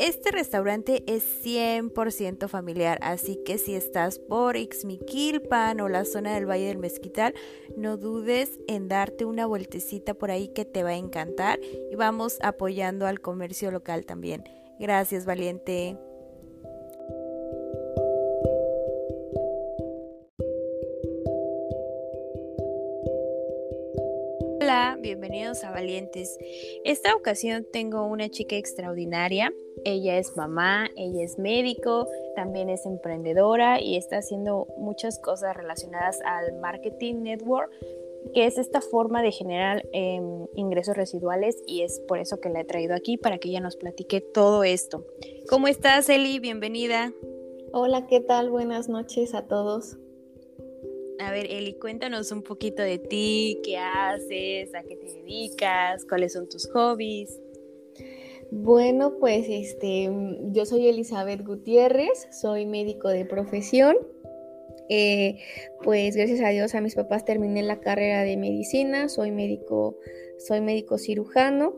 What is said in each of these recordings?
Este restaurante es 100% familiar, así que si estás por Ixmiquilpan o la zona del Valle del Mezquital, no dudes en darte una vueltecita por ahí que te va a encantar y vamos apoyando al comercio local también. Gracias, valiente. Hola, bienvenidos a Valientes. Esta ocasión tengo una chica extraordinaria ella es mamá, ella es médico, también es emprendedora y está haciendo muchas cosas relacionadas al marketing network, que es esta forma de generar em, ingresos residuales y es por eso que la he traído aquí para que ella nos platique todo esto. ¿Cómo estás, Eli? Bienvenida. Hola, ¿qué tal? Buenas noches a todos. A ver, Eli, cuéntanos un poquito de ti, qué haces, a qué te dedicas, cuáles son tus hobbies. Bueno, pues este, yo soy Elizabeth Gutiérrez, soy médico de profesión. Eh, pues gracias a Dios a mis papás terminé la carrera de medicina, soy médico, soy médico cirujano.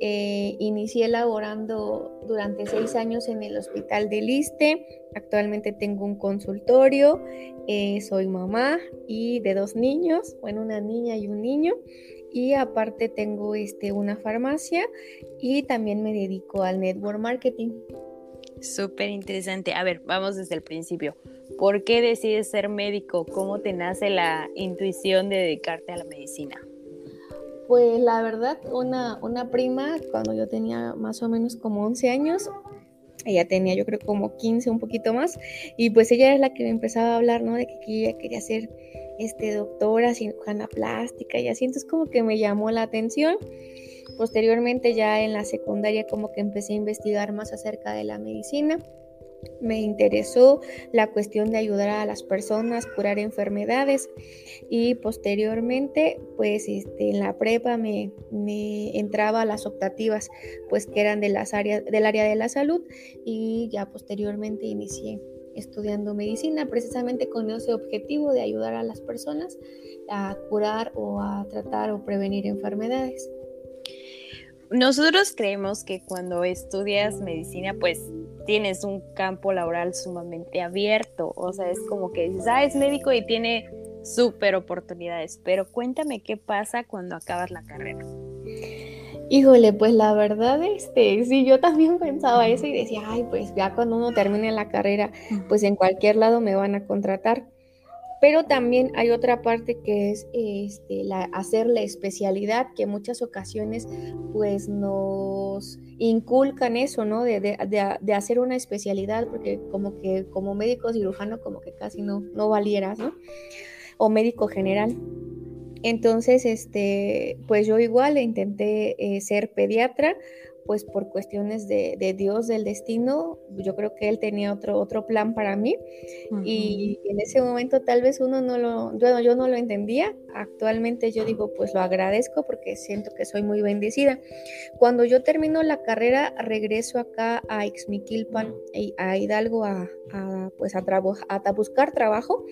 Eh, inicié laborando durante seis años en el hospital de Liste. Actualmente tengo un consultorio, eh, soy mamá y de dos niños, bueno, una niña y un niño y aparte tengo este, una farmacia y también me dedico al network marketing. Súper interesante. A ver, vamos desde el principio. ¿Por qué decides ser médico? ¿Cómo te nace la intuición de dedicarte a la medicina? Pues la verdad, una, una prima, cuando yo tenía más o menos como 11 años, ella tenía yo creo como 15, un poquito más, y pues ella es la que me empezaba a hablar, ¿no? De que ella quería ser este, doctora, cirujana plástica y así, entonces como que me llamó la atención. Posteriormente ya en la secundaria como que empecé a investigar más acerca de la medicina. Me interesó la cuestión de ayudar a las personas, curar enfermedades y posteriormente pues este, en la prepa me, me entraba a las optativas pues que eran de las áreas, del área de la salud y ya posteriormente inicié estudiando medicina precisamente con ese objetivo de ayudar a las personas a curar o a tratar o prevenir enfermedades. Nosotros creemos que cuando estudias medicina, pues tienes un campo laboral sumamente abierto, o sea, es como que dices, ah, es médico y tiene súper oportunidades, pero cuéntame qué pasa cuando acabas la carrera. Híjole, pues la verdad, este, sí, yo también pensaba eso y decía, ay, pues ya cuando uno termine la carrera, pues en cualquier lado me van a contratar. Pero también hay otra parte que es este, la, hacer la especialidad, que en muchas ocasiones pues nos inculcan eso, ¿no? De, de, de, hacer una especialidad, porque como que como médico cirujano como que casi no, no valieras, ¿no? O médico general. Entonces, este, pues yo igual intenté eh, ser pediatra, pues por cuestiones de, Dios, del destino, yo creo que él tenía otro, otro plan para mí. Y en ese momento tal vez uno no lo, yo, yo no lo entendía, actualmente yo digo pues lo agradezco porque siento que soy muy bendecida. Cuando yo termino la carrera regreso acá a Ixmiquilpan, a Hidalgo a, pues a, a buscar trabajo.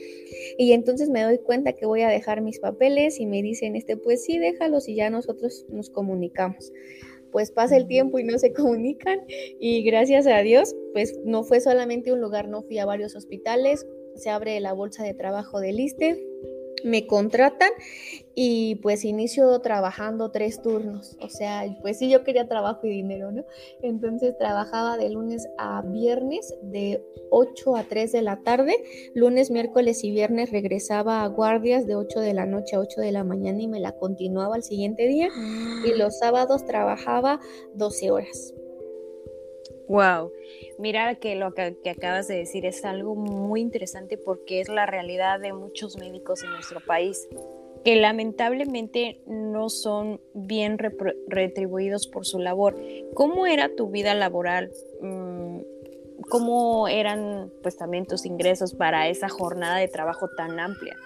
Y entonces me doy cuenta que voy a dejar mis papeles y me dicen este pues sí déjalos y ya nosotros nos comunicamos pues pasa el tiempo y no se comunican y gracias a Dios, pues no fue solamente un lugar, no fui a varios hospitales, se abre la bolsa de trabajo del ISTE, me contratan y pues inicio trabajando tres turnos, o sea, pues sí yo quería trabajo y dinero, ¿no? Entonces trabajaba de lunes a viernes de 8 a 3 de la tarde, lunes, miércoles y viernes regresaba a guardias de 8 de la noche a 8 de la mañana y me la continuaba al siguiente día y ah. los sábados trabajaba 12 horas. Wow, mira que lo que, acabas de decir es algo muy interesante porque es la realidad de muchos médicos en nuestro país, que lamentablemente no son bien retribuidos por su labor. ¿Cómo era tu vida laboral? Mm, ¿Cómo eran pues también tus ingresos para esa jornada de trabajo tan amplia?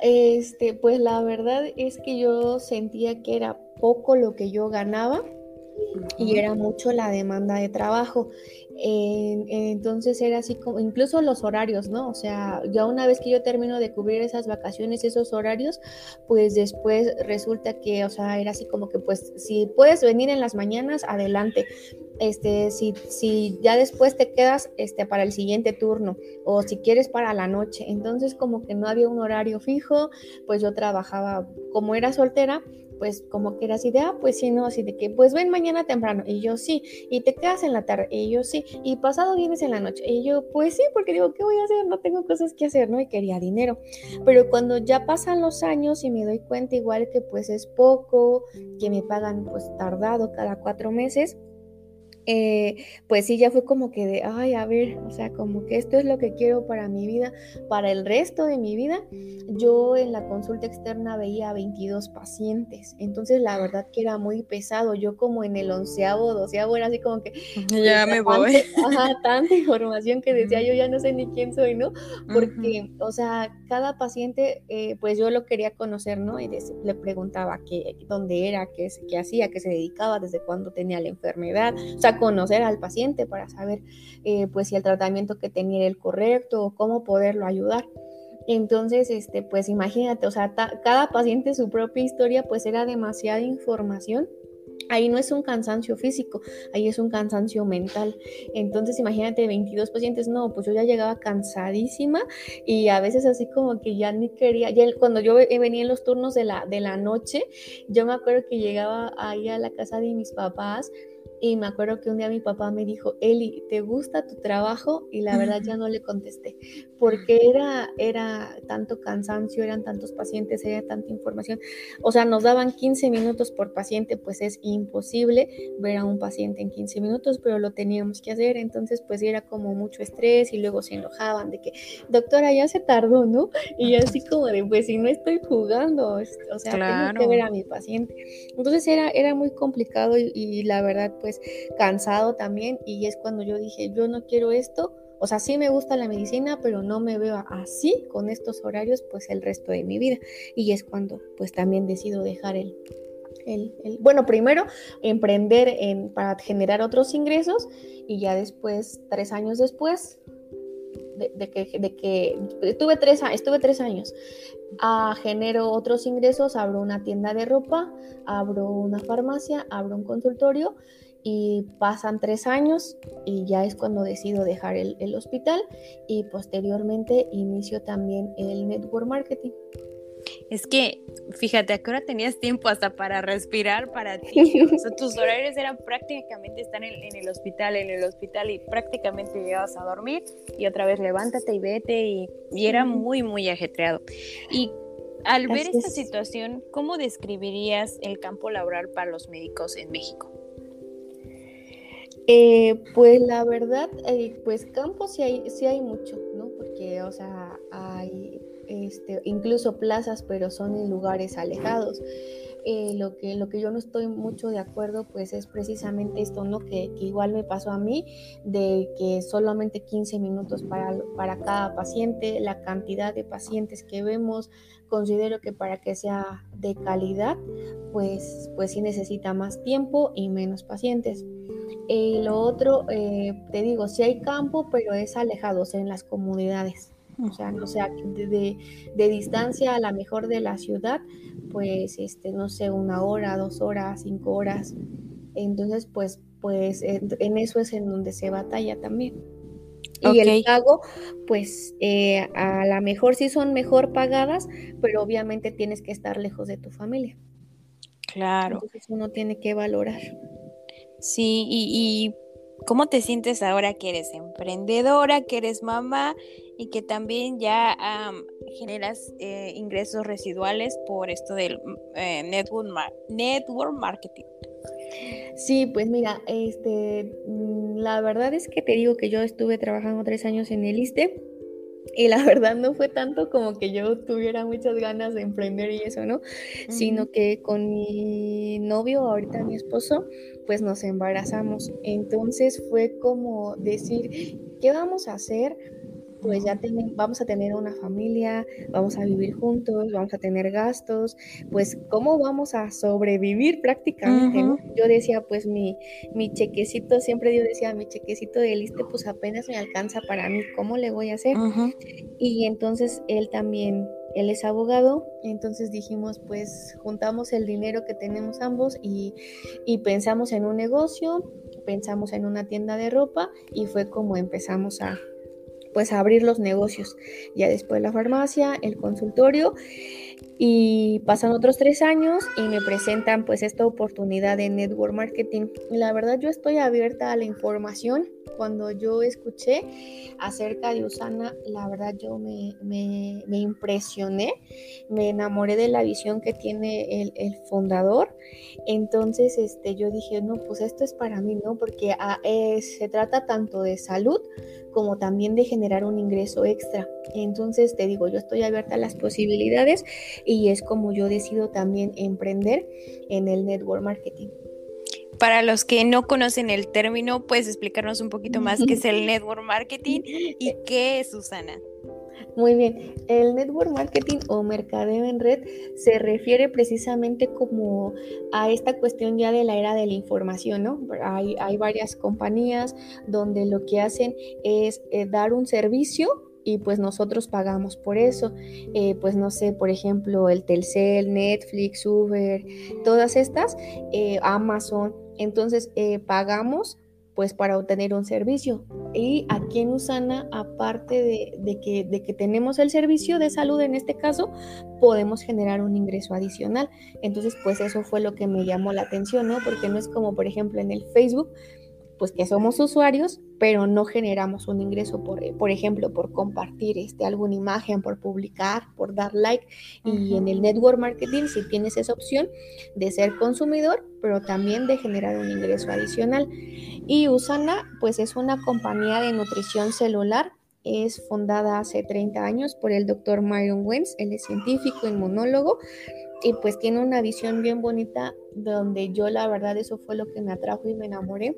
Este, pues la verdad es que yo sentía que era poco lo que yo ganaba y era mucho la demanda de trabajo. entonces era así como, incluso los horarios, ¿no? O sea, ya una vez que yo termino de cubrir esas vacaciones, esos horarios, pues después resulta que, o sea, era así como que, pues, si puedes venir en las mañanas, adelante. Este, si, si ya después te quedas este, para el siguiente turno o si quieres para la noche. Entonces como que no había un horario fijo, pues yo trabajaba, como era soltera, pues como que era así de, ah, pues sí, no, así de que, pues ven mañana temprano, y yo sí, y te quedas en la tarde, y yo sí, y pasado vienes en la noche, y yo, pues sí, porque digo, ¿qué voy a hacer? No tengo cosas que hacer, ¿no? Y quería dinero. Pero cuando ya pasan los años y me doy cuenta igual que pues es poco, que me pagan pues tardado cada cuatro meses, eh, pues sí, ya fue como que de, ay, a ver, o sea, como que esto es lo que quiero para mi vida, para el resto de mi vida. Yo en la consulta externa veía 22 pacientes, entonces la verdad que era muy pesado. Yo como en el onceavo, doceavo era así como que... Ya me voy. Ajá, tanta información que decía yo ya no sé ni quién soy, ¿no? Porque, o sea, cada paciente, eh, pues yo lo quería conocer, ¿no? Y le preguntaba qué, dónde era, qué, qué hacía, qué se dedicaba, desde cuándo tenía la enfermedad, o sea, conocer al paciente para saber eh, pues si el tratamiento que tenía era el correcto o cómo poderlo ayudar. Entonces, este, pues imagínate, o sea, cada paciente su propia historia, pues era demasiada información Ahí no es un cansancio físico, ahí es un cansancio mental. Entonces, imagínate, 22 pacientes, no, pues yo ya llegaba cansadísima y a veces así como que ya ni quería, ya cuando yo venía en los turnos de la, de la noche, yo me acuerdo que llegaba ahí a la casa de mis papás y me acuerdo que un día mi papá me dijo, Eli, ¿te gusta tu trabajo? Y la verdad ya no le contesté, porque era, era tanto cansancio, eran tantos pacientes, era tanta información. O sea, nos daban 15 minutos por paciente, pues es imposible ver a un paciente en 15 minutos, pero lo teníamos que hacer. Entonces, pues era como mucho estrés y luego se enojaban de que, doctora, ya se tardó, ¿no? Y así como de, pues si no estoy jugando, o sea, tengo que ver a mi paciente. Entonces era, era muy complicado y la verdad, pues cansado también y es cuando yo dije, yo no quiero esto, o sea, sí me gusta la medicina, pero no me veo así con estos horarios pues el resto de mi vida. Y es cuando pues también decido dejar el, el, bueno, primero emprender en, para generar otros ingresos y ya después, tres años después, de, que, de que estuve tres, estuve tres años, a, genero otros ingresos, abro una tienda de ropa, abro una farmacia, abro un consultorio y pasan tres años y ya es cuando decido dejar el, hospital y posteriormente inicio también el network marketing. Es que, fíjate, ¿a qué hora tenías tiempo hasta para respirar para ti? tus horarios eran prácticamente estar en, el hospital, en el hospital y prácticamente llegabas a dormir y otra vez levántate y vete y, y era muy, muy ajetreado. Y al ver esta situación, ¿cómo describirías el campo laboral para los médicos en México? Eh, pues la verdad, eh, pues campos sí hay, sí hay mucho, ¿no? Porque, o sea, hay este, incluso plazas, pero son en lugares alejados. Eh, lo, que, lo que yo no estoy mucho de acuerdo, pues es precisamente esto, ¿no? Que, igual me pasó a mí, de que solamente 15 minutos para, para cada paciente, la cantidad de pacientes que vemos, considero que para que sea de calidad, pues, pues sí necesita más tiempo y menos pacientes. Y lo otro, eh, te digo, sí hay campo, pero es alejado, o sea, en las comunidades. O sea, no sea, de, de, distancia a la mejor de la ciudad, pues, este, no sé, una hora, dos horas, cinco horas. Entonces, pues, pues, en, eso es en donde se batalla también. Y el pago, pues eh, a lo mejor sí son mejor pagadas, pero obviamente tienes que estar lejos de tu familia. Claro. Entonces uno tiene que valorar. Sí, y, ¿cómo te sientes ahora que eres emprendedora, que eres mamá y que también ya generas eh, ingresos residuales por esto del eh, network, network marketing? Sí, pues mira, este, mm, la verdad es que te digo que yo estuve trabajando tres años en el ISTE y la verdad no fue tanto como que yo tuviera muchas ganas de emprender y eso, ¿no? Sino que con mi novio, ahorita mi esposo, pues nos embarazamos. Entonces fue como decir, ¿qué vamos a hacer? Pues ya vamos a tener una familia, vamos a vivir juntos, vamos a tener gastos, pues cómo vamos a sobrevivir prácticamente, Yo decía, pues mi, mi chequecito, siempre yo decía, mi chequecito de liste pues apenas me alcanza para mí, ¿cómo le voy a hacer? Y entonces él también él es abogado, entonces dijimos, pues juntamos el dinero que tenemos ambos y, pensamos en un negocio, pensamos en una tienda de ropa y fue como empezamos a pues a abrir los negocios. Ya después la farmacia, el consultorio y pasan otros tres años y me presentan pues esta oportunidad de network marketing. La verdad yo estoy abierta a la información cuando yo escuché acerca de Usana, la verdad yo me, impresioné, me enamoré de la visión que tiene el, fundador. Entonces este, yo dije, no, pues esto es para mí, ¿no? Porque ah, se trata tanto de salud como también de generar un ingreso extra. Entonces te digo, yo estoy abierta a las posibilidades y es como yo decido también emprender en el network marketing para los que no conocen el término, ¿puedes explicarnos un poquito más qué es el network marketing y qué es Susana? Muy bien, el network marketing o mercadeo en red se refiere precisamente como a esta cuestión ya de la era de la información, ¿no? Hay, hay varias compañías donde lo que hacen es eh, dar un servicio y pues nosotros pagamos por eso. Eh, pues no sé, por ejemplo, el Telcel, Netflix, Uber, todas estas, eh, Amazon. Entonces eh, pagamos pues para obtener un servicio. Y aquí en Usana, aparte de, que, de que tenemos el servicio de salud en este caso, podemos generar un ingreso adicional. Entonces, pues eso fue lo que me llamó la atención, ¿no? Porque no es como, por ejemplo, en el Facebook, pues que somos usuarios, pero no generamos un ingreso por, eh, por ejemplo, por compartir este, alguna imagen, por publicar, por dar like. Y en el network marketing si tienes esa opción de ser consumidor, pero también de generar un ingreso adicional. Y Usana, pues es una compañía de nutrición celular es fundada hace 30 años por el doctor Myron Wentz, él es científico, inmunólogo, y pues tiene una visión bien bonita donde yo la verdad eso fue lo que me atrajo y me enamoré,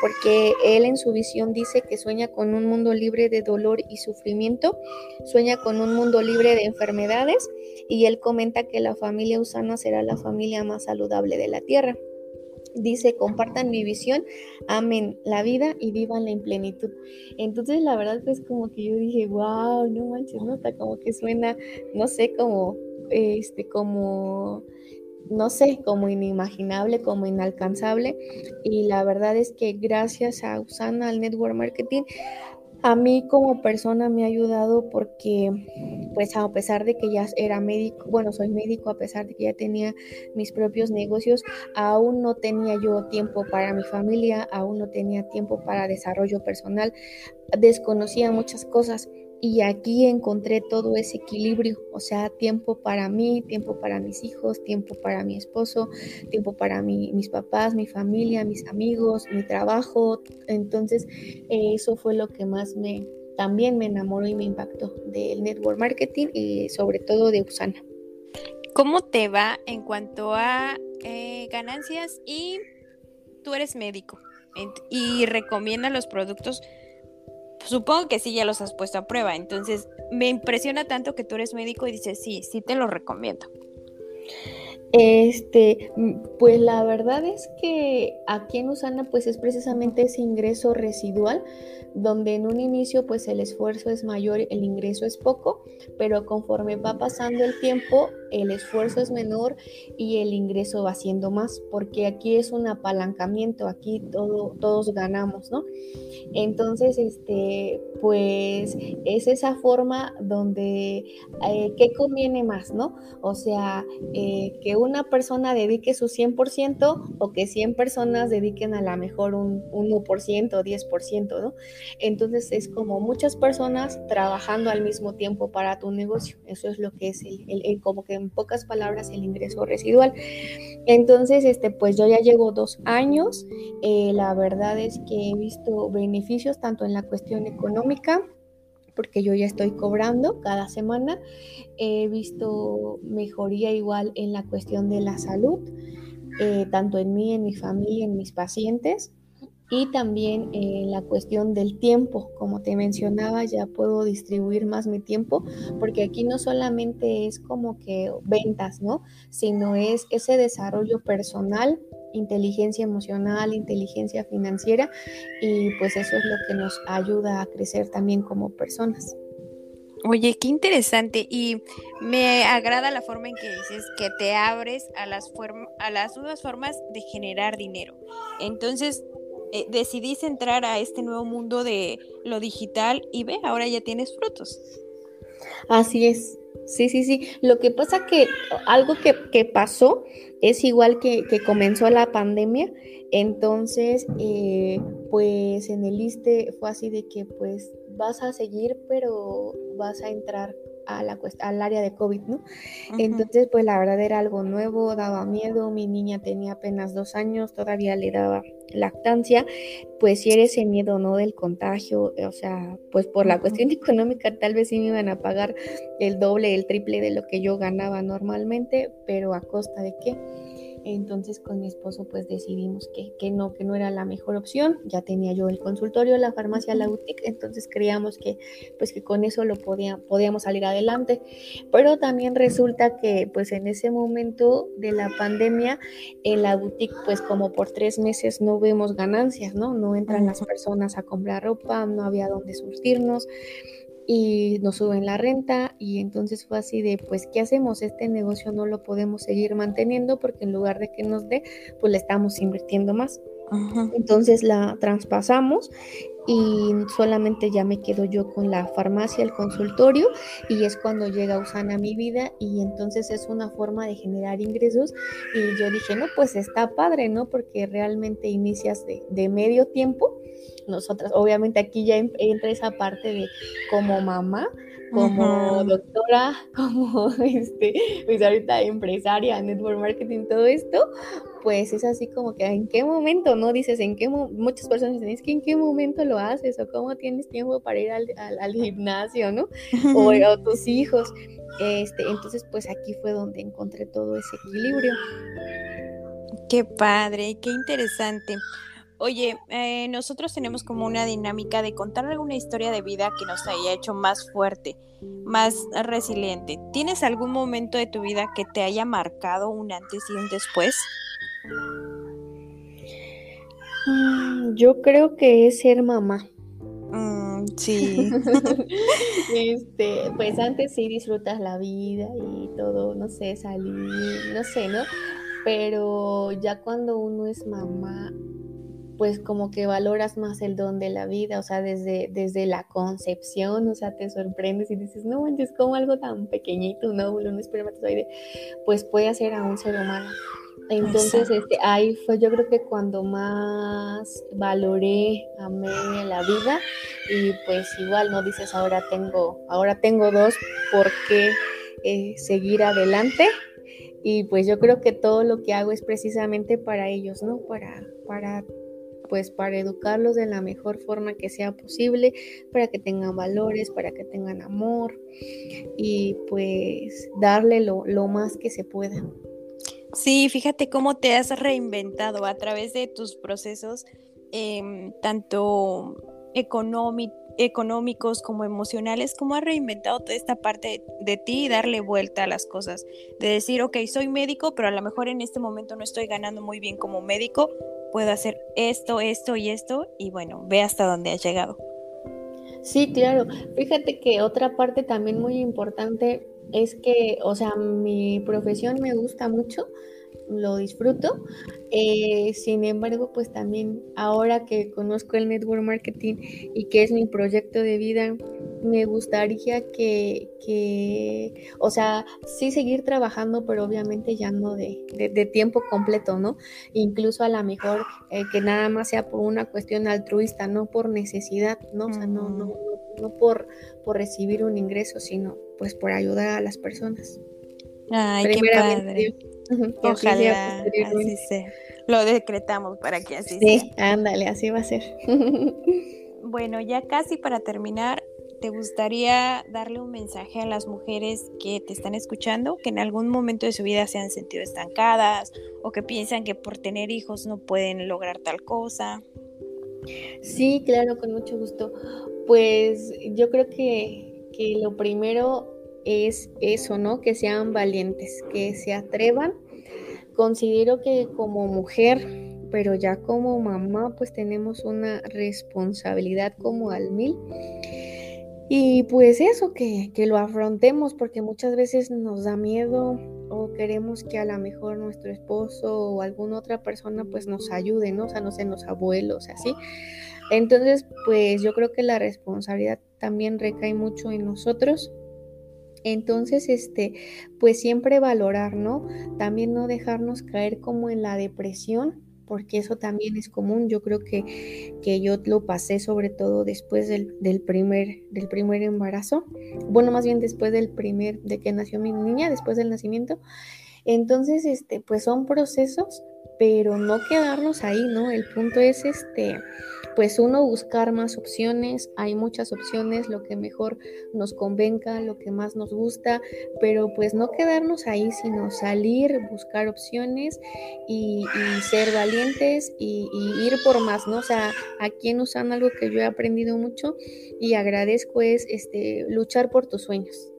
porque él en su visión dice que sueña con un mundo libre de dolor y sufrimiento, sueña con un mundo libre de enfermedades y él comenta que la familia usana será la familia más saludable de la tierra. Dice, compartan mi visión, amen la vida y vivan en plenitud. Entonces, la verdad, pues como que yo dije, wow, no manches, no, está como que suena, no sé, como este, como, no sé, como inimaginable, como inalcanzable. Y la verdad es que gracias a Usana, al network marketing, a mí como persona me ha ayudado porque, pues a pesar de que ya era médico, bueno, soy médico, a pesar de que ya tenía mis propios negocios, aún no tenía yo tiempo para mi familia, aún no tenía tiempo para desarrollo personal, desconocía muchas cosas y aquí encontré todo ese equilibrio, o sea, tiempo para mí, tiempo para mis hijos, tiempo para mi esposo, tiempo para mis papás, mi familia, mis amigos, mi trabajo. Entonces, eso fue lo que más me, también me enamoró y me impactó del network marketing y sobre todo de Usana. ¿Cómo te va en cuanto a eh, ganancias y tú eres médico y recomienda los productos? Supongo que sí ya los has puesto a prueba. Entonces, me impresiona tanto que tú eres médico y dices, sí, sí te lo recomiendo. Este, pues la verdad es que aquí en Usana pues es precisamente ese ingreso residual donde en un inicio pues el esfuerzo es mayor, el ingreso es poco, pero conforme va pasando el tiempo el esfuerzo es menor y el ingreso va siendo más, porque aquí es un apalancamiento, aquí todo, todos ganamos, ¿no? Entonces, este, pues es esa forma donde, eh, ¿qué conviene más, no? O sea, eh, que una persona dedique su 100% o que 100 personas dediquen a lo mejor un 1% o 10%, ¿no? Entonces es como muchas personas trabajando al mismo tiempo para tu negocio. Eso es lo que es el, como que en pocas palabras el ingreso residual. Entonces, este, pues yo ya llevo dos años. Eh, la verdad es que he visto beneficios tanto en la cuestión económica porque yo ya estoy cobrando cada semana. He visto mejoría igual en la cuestión de la salud, eh, tanto en mí, en mi familia, en mis pacientes. Y también eh, la cuestión del tiempo, como te mencionaba, ya puedo distribuir más mi tiempo, porque aquí no solamente es como que ventas, ¿no? Sino es ese desarrollo personal, inteligencia emocional, inteligencia financiera, y pues eso es lo que nos ayuda a crecer también como personas. Oye, qué interesante y me agrada la forma en que dices que te abres a las, a las nuevas formas de generar dinero. Entonces, eh, decidís entrar a este nuevo mundo de lo digital y ve, ahora ya tienes frutos. Así es. Sí, sí, sí. Lo que pasa que algo que, pasó es igual que, que, comenzó la pandemia. Entonces, eh, pues en el ISTE fue así de que pues vas a seguir, pero vas a entrar a la, al área de COVID, ¿no? Entonces, pues la verdad era algo nuevo, daba miedo, mi niña tenía apenas dos años, todavía le daba lactancia, pues si eres ese miedo, ¿no? Del contagio, o sea, pues por la cuestión económica tal vez sí me iban a pagar el doble, el triple de lo que yo ganaba normalmente, pero a costa de qué? Entonces con mi esposo pues decidimos que, que, no, que no era la mejor opción. Ya tenía yo el consultorio, la farmacia, la boutique, entonces creíamos que pues que con eso lo podía, podíamos salir adelante. Pero también resulta que pues en ese momento de la pandemia en la boutique pues como por tres meses no vemos ganancias, ¿no? No entran las personas a comprar ropa, no había dónde surtirnos y nos suben la renta y entonces fue así de pues qué hacemos este negocio no lo podemos seguir manteniendo porque en lugar de que nos dé pues le estamos invirtiendo más. Entonces la traspasamos y solamente ya me quedo yo con la farmacia, el consultorio y es cuando llega Usana a mi vida y entonces es una forma de generar ingresos y yo dije, no, pues está padre, ¿no? Porque realmente inicias de, de medio tiempo nosotras. Obviamente aquí ya entra esa parte de como mamá, como doctora, como este, pues ahorita empresaria, network marketing, todo esto, pues es así como que en qué momento, ¿no? Dices, en qué muchas personas dicen, es que en qué momento lo haces o cómo tienes tiempo para ir al, al, gimnasio, ¿no? O, o, tus hijos. Este, entonces, pues aquí fue donde encontré todo ese equilibrio. Qué padre, qué interesante. Oye, eh, nosotros tenemos como una dinámica de contar alguna historia de vida que nos haya hecho más fuerte, más resiliente. ¿Tienes algún momento de tu vida que te haya marcado un antes y un después? Mm, yo creo que es ser mamá. Mm, sí. este, pues antes sí disfrutas la vida y todo, no sé, salir, no sé, ¿no? Pero ya cuando uno es mamá, pues como que valoras más el don de la vida, o sea, desde, desde la concepción, o sea, te sorprendes y dices, no manches, como algo tan pequeñito, un óvulo, un espermatozoide, pues puede hacer a un ser humano. Entonces, este, ahí fue yo creo que cuando más valoré, amé la vida y pues igual no dices ahora tengo, ahora tengo dos, ¿por qué eh, seguir adelante? Y pues yo creo que todo lo que hago es precisamente para ellos, ¿no? Para, para pues para educarlos de la mejor forma que sea posible, para que tengan valores, para que tengan amor y pues darle lo, más que se pueda. Sí, fíjate cómo te has reinventado a través de tus procesos, em, tanto económicos como emocionales, cómo has reinventado toda esta parte de, ti y darle vuelta a las cosas. De decir, ok, soy médico, pero a lo mejor en este momento no estoy ganando muy bien como médico, puedo hacer esto, esto y esto, y bueno, ve hasta dónde has llegado. Sí, claro. Fíjate que otra parte también muy importante es que, o sea, mi profesión me gusta mucho, lo disfruto. Eh, sin embargo, pues también ahora que conozco el network marketing y que es mi proyecto de vida, me gustaría que, que o sea, sí seguir trabajando, pero obviamente ya no de, de, tiempo completo, ¿no? Incluso a lo mejor eh, que nada más sea por una cuestión altruista, no por necesidad, ¿no? O sea, no, no, no, por, por recibir un ingreso, sino pues por ayudar a las personas. Ay, qué padre. Ojalá así sea. Lo decretamos para que así sea. Sí, ándale, así va a ser. bueno, ya casi para terminar, ¿te gustaría darle un mensaje a las mujeres que te están escuchando, que en algún momento de su vida se han sentido estancadas o que piensan que por tener hijos no pueden lograr tal cosa? Sí, claro, con mucho gusto. Pues yo creo que, que lo primero es eso, ¿no? Que sean valientes, que se atrevan. Considero que como mujer, pero ya como mamá, pues tenemos una responsabilidad como al mil. Y pues eso, que, que lo afrontemos, porque muchas veces nos da miedo o queremos que a lo mejor nuestro esposo o alguna otra persona pues nos ayude, ¿no? O sea, no sé, los abuelos, así. Entonces, pues yo creo que la responsabilidad también recae mucho en nosotros. Entonces, este, pues siempre valorar, ¿no? También no dejarnos caer como en la depresión, porque eso también es común. Yo creo que, que yo lo pasé sobre todo después del, del, primer, del primer embarazo. Bueno, más bien después del primer, de que nació mi niña, después del nacimiento. Entonces, este, pues son procesos, pero no quedarnos ahí, ¿no? El punto es, este, pues uno buscar más opciones, hay muchas opciones, lo que mejor nos convenga, lo que más nos gusta, pero pues no quedarnos ahí, sino salir, buscar opciones y, ser valientes y, ir por más, ¿no? O sea, aquí en algo que yo he aprendido mucho y agradezco es este, luchar por tus sueños.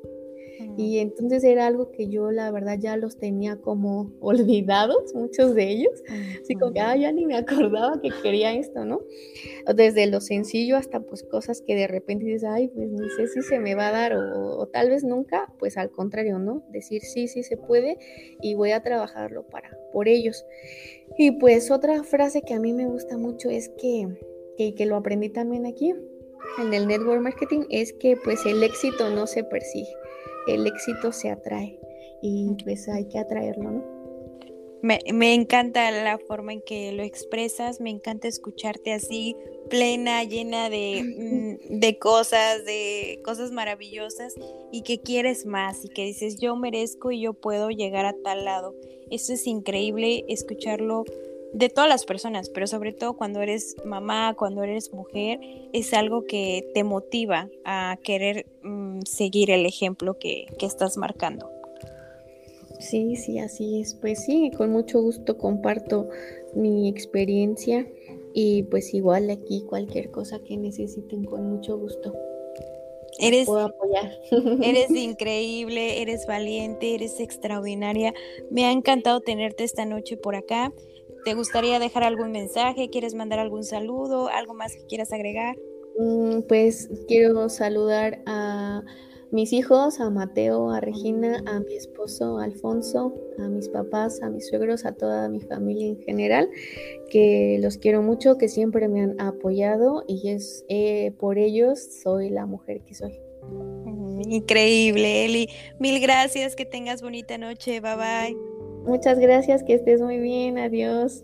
Y entonces era algo que yo la verdad ya los tenía como olvidados, muchos de ellos. Así como que, ah, ya ni me acordaba que quería esto, ¿no? Desde lo sencillo hasta pues cosas que de repente dices, ay, pues ni sé si se me va a dar o, tal vez nunca, pues al contrario, ¿no? Decir, sí, sí se puede y voy a trabajarlo para, por ellos. Y pues otra frase que a mí me gusta mucho es que, que, que lo aprendí también aquí en el network marketing es que pues el éxito no se persigue el éxito se atrae y pues hay que atraerlo, ¿no? Me, me, encanta la forma en que lo expresas, me encanta escucharte así, plena, llena de, mm, de, cosas, de cosas maravillosas y que quieres más y que dices yo merezco y yo puedo llegar a tal lado. Eso es increíble escucharlo de todas las personas, pero sobre todo cuando eres mamá, cuando eres mujer, es algo que te motiva a querer mm, seguir el ejemplo que, que estás marcando. Sí, sí, así es. Pues sí, con mucho gusto comparto mi experiencia y pues igual aquí cualquier cosa que necesiten con mucho gusto. Eres, apoyar. eres increíble, eres valiente, eres extraordinaria. Me ha encantado tenerte esta noche por acá. ¿Te gustaría dejar algún mensaje? ¿Quieres mandar algún saludo? ¿Algo más que quieras agregar? Mm, pues quiero saludar a mis hijos, a Mateo, a Regina, a mi esposo Alfonso, a mis papás, a mis suegros, a toda mi familia en general, que los quiero mucho, que siempre me han apoyado y es eh, por ellos soy la mujer que soy. Increíble, Eli. Mil gracias, que tengas bonita noche. Bye bye. Muchas gracias, que estés muy bien, adiós.